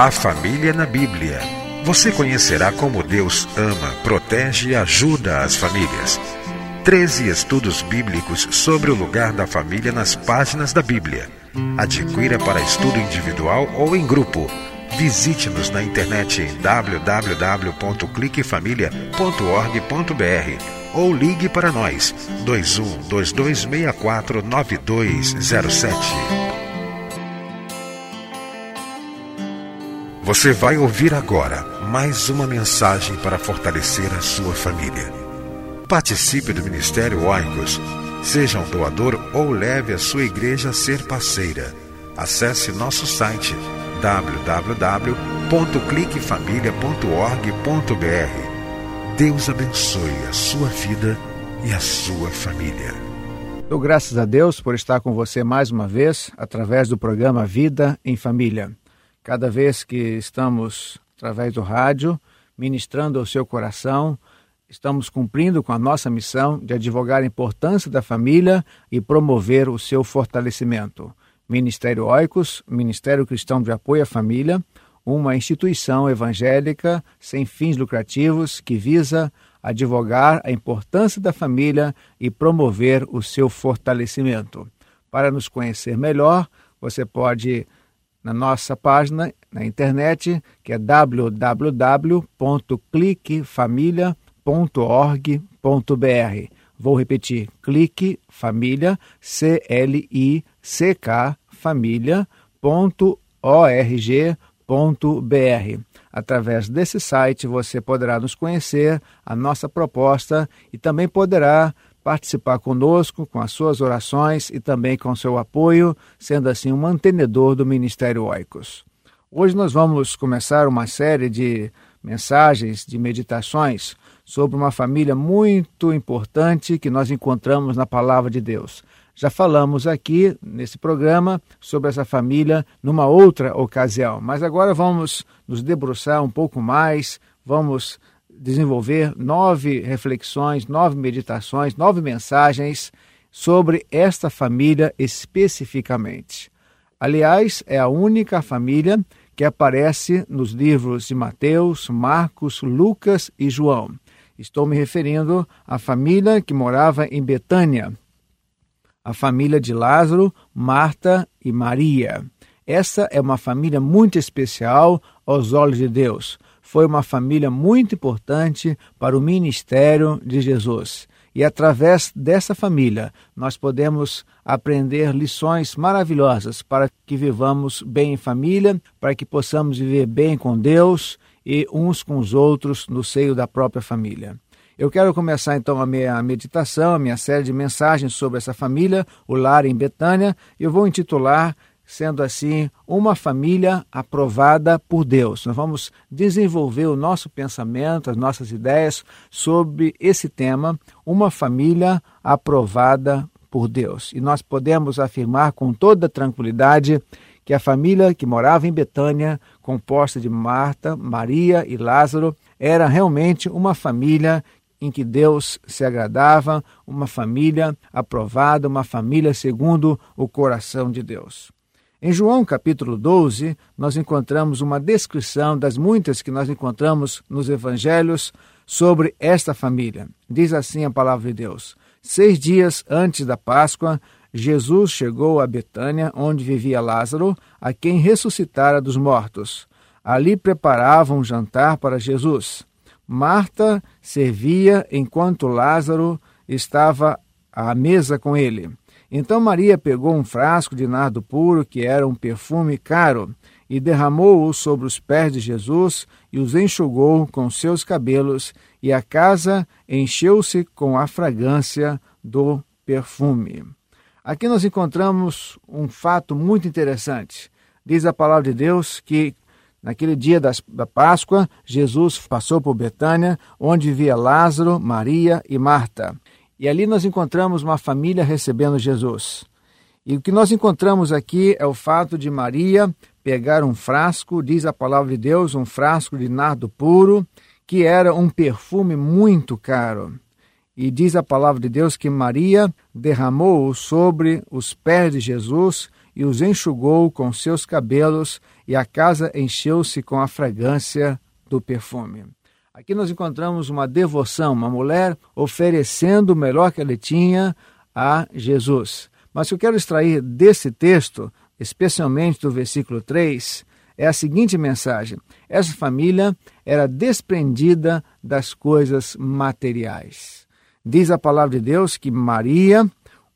A família na Bíblia. Você conhecerá como Deus ama, protege e ajuda as famílias. 13 estudos bíblicos sobre o lugar da família nas páginas da Bíblia. Adquira para estudo individual ou em grupo. Visite-nos na internet em www.cliquefamilia.org.br ou ligue para nós 21 2264 9207. Você vai ouvir agora mais uma mensagem para fortalecer a sua família. Participe do Ministério Oicos. Seja um doador ou leve a sua igreja a ser parceira. Acesse nosso site www.cliquefamilia.org.br. Deus abençoe a sua vida e a sua família. Dou graças a Deus por estar com você mais uma vez através do programa Vida em Família. Cada vez que estamos, através do rádio, ministrando ao seu coração, estamos cumprindo com a nossa missão de advogar a importância da família e promover o seu fortalecimento. Ministério Oicos, Ministério Cristão de Apoio à Família, uma instituição evangélica sem fins lucrativos que visa advogar a importância da família e promover o seu fortalecimento. Para nos conhecer melhor, você pode na nossa página na internet, que é www.cliquefamilia.org.br. Vou repetir: clique família, C L I C K família.org.br. Através desse site você poderá nos conhecer, a nossa proposta e também poderá participar conosco com as suas orações e também com seu apoio, sendo assim um mantenedor do Ministério Oicos. Hoje nós vamos começar uma série de mensagens, de meditações sobre uma família muito importante que nós encontramos na Palavra de Deus. Já falamos aqui nesse programa sobre essa família numa outra ocasião, mas agora vamos nos debruçar um pouco mais, vamos desenvolver nove reflexões, nove meditações, nove mensagens sobre esta família especificamente. Aliás, é a única família que aparece nos livros de Mateus, Marcos, Lucas e João. Estou me referindo à família que morava em Betânia, a família de Lázaro, Marta e Maria. Essa é uma família muito especial aos olhos de Deus foi uma família muito importante para o ministério de Jesus. E através dessa família, nós podemos aprender lições maravilhosas para que vivamos bem em família, para que possamos viver bem com Deus e uns com os outros no seio da própria família. Eu quero começar então a minha meditação, a minha série de mensagens sobre essa família, o lar em Betânia. Eu vou intitular sendo assim uma família aprovada por Deus. Nós vamos desenvolver o nosso pensamento, as nossas ideias sobre esse tema, uma família aprovada por Deus. E nós podemos afirmar com toda tranquilidade que a família que morava em Betânia, composta de Marta, Maria e Lázaro, era realmente uma família em que Deus se agradava, uma família aprovada, uma família segundo o coração de Deus. Em João capítulo 12, nós encontramos uma descrição das muitas que nós encontramos nos evangelhos sobre esta família. Diz assim a palavra de Deus: Seis dias antes da Páscoa, Jesus chegou a Betânia, onde vivia Lázaro, a quem ressuscitara dos mortos. Ali preparavam um jantar para Jesus. Marta servia enquanto Lázaro estava à mesa com ele. Então Maria pegou um frasco de nardo puro, que era um perfume caro, e derramou-o sobre os pés de Jesus e os enxugou com seus cabelos, e a casa encheu-se com a fragrância do perfume. Aqui nós encontramos um fato muito interessante. Diz a palavra de Deus que naquele dia das, da Páscoa, Jesus passou por Betânia, onde via Lázaro, Maria e Marta. E ali nós encontramos uma família recebendo Jesus. E o que nós encontramos aqui é o fato de Maria pegar um frasco, diz a palavra de Deus, um frasco de nardo puro, que era um perfume muito caro. E diz a palavra de Deus que Maria derramou-o sobre os pés de Jesus e os enxugou com seus cabelos, e a casa encheu-se com a fragrância do perfume. Aqui nós encontramos uma devoção, uma mulher oferecendo o melhor que ela tinha a Jesus. Mas o que eu quero extrair desse texto, especialmente do versículo 3, é a seguinte mensagem: essa família era desprendida das coisas materiais. Diz a palavra de Deus que Maria,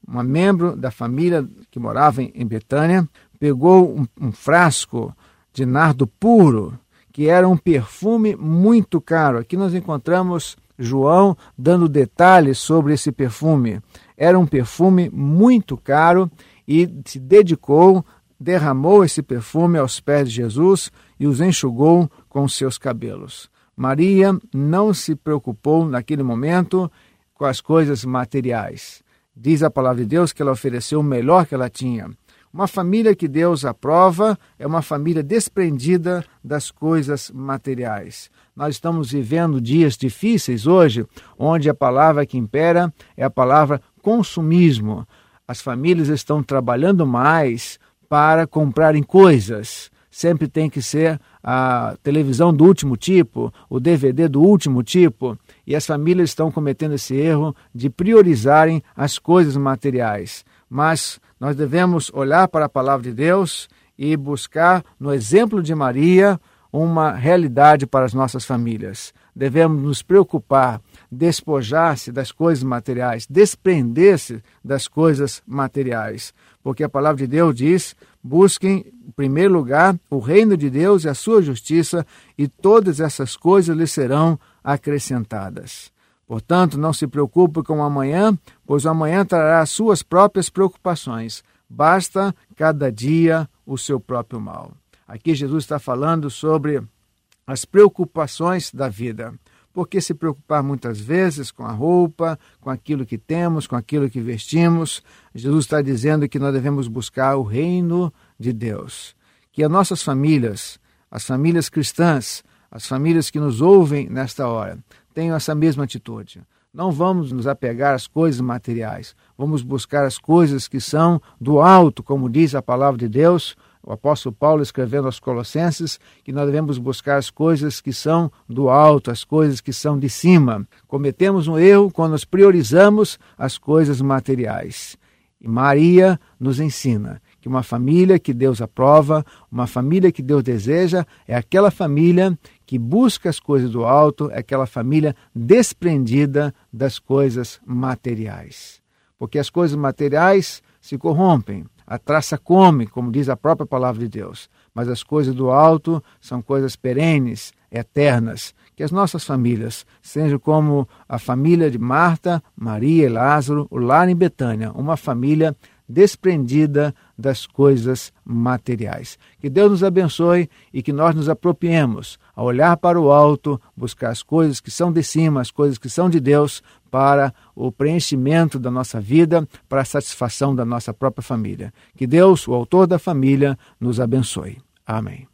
uma membro da família que morava em Betânia, pegou um, um frasco de nardo puro, que era um perfume muito caro. Aqui nós encontramos João dando detalhes sobre esse perfume. Era um perfume muito caro e se dedicou, derramou esse perfume aos pés de Jesus e os enxugou com seus cabelos. Maria não se preocupou naquele momento com as coisas materiais. Diz a palavra de Deus que ela ofereceu o melhor que ela tinha. Uma família que Deus aprova é uma família desprendida das coisas materiais. Nós estamos vivendo dias difíceis hoje, onde a palavra que impera é a palavra consumismo. As famílias estão trabalhando mais para comprarem coisas. Sempre tem que ser a televisão do último tipo, o DVD do último tipo, e as famílias estão cometendo esse erro de priorizarem as coisas materiais. Mas nós devemos olhar para a palavra de Deus e buscar no exemplo de Maria uma realidade para as nossas famílias. Devemos nos preocupar, despojar-se das coisas materiais, desprender-se das coisas materiais, porque a palavra de Deus diz: busquem, em primeiro lugar, o reino de Deus e a sua justiça, e todas essas coisas lhe serão acrescentadas. Portanto, não se preocupe com o amanhã, pois o amanhã trará as suas próprias preocupações. Basta cada dia o seu próprio mal. Aqui Jesus está falando sobre as preocupações da vida. Por que se preocupar muitas vezes com a roupa, com aquilo que temos, com aquilo que vestimos? Jesus está dizendo que nós devemos buscar o reino de Deus. Que as nossas famílias, as famílias cristãs, as famílias que nos ouvem nesta hora, tenham essa mesma atitude. Não vamos nos apegar às coisas materiais, vamos buscar as coisas que são do alto, como diz a palavra de Deus, o apóstolo Paulo escrevendo aos Colossenses que nós devemos buscar as coisas que são do alto, as coisas que são de cima. Cometemos um erro quando nós priorizamos as coisas materiais. E Maria nos ensina que uma família que Deus aprova, uma família que Deus deseja, é aquela família que busca as coisas do alto, é aquela família desprendida das coisas materiais. Porque as coisas materiais se corrompem, a traça come, como diz a própria palavra de Deus. Mas as coisas do alto são coisas perenes, eternas. Que as nossas famílias sejam como a família de Marta, Maria e Lázaro, o lar em Betânia, uma família desprendida das coisas materiais. Que Deus nos abençoe e que nós nos apropriemos a olhar para o alto, buscar as coisas que são de cima, as coisas que são de Deus, para o preenchimento da nossa vida, para a satisfação da nossa própria família. Que Deus, o autor da família, nos abençoe. Amém.